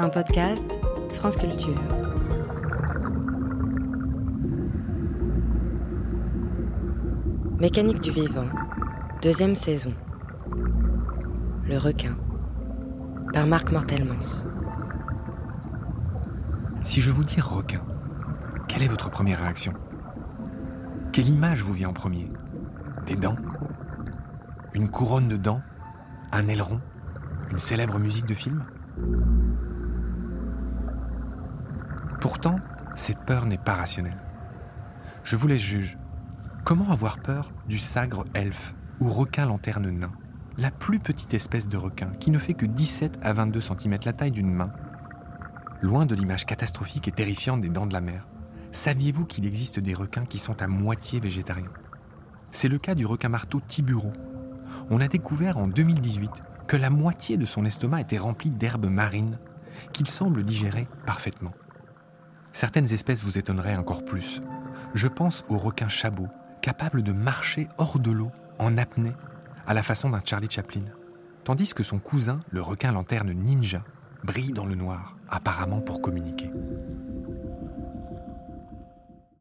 Un podcast France Culture. Mécanique du vivant, deuxième saison. Le requin, par Marc Mortelmans. Si je vous dis requin, quelle est votre première réaction? Quelle image vous vient en premier? Des dents? Une couronne de dents? Un aileron? Une célèbre musique de film? Pourtant, cette peur n'est pas rationnelle. Je vous laisse juge. Comment avoir peur du sagre elfe ou requin lanterne nain La plus petite espèce de requin qui ne fait que 17 à 22 cm la taille d'une main? Loin de l'image catastrophique et terrifiante des dents de la mer, saviez-vous qu'il existe des requins qui sont à moitié végétariens? C'est le cas du requin marteau Tiburon. On a découvert en 2018 que la moitié de son estomac était remplie d'herbes marines qu'il semble digérer parfaitement. Certaines espèces vous étonneraient encore plus. Je pense au requin chabot, capable de marcher hors de l'eau, en apnée, à la façon d'un Charlie Chaplin. Tandis que son cousin, le requin lanterne ninja, brille dans le noir, apparemment pour communiquer.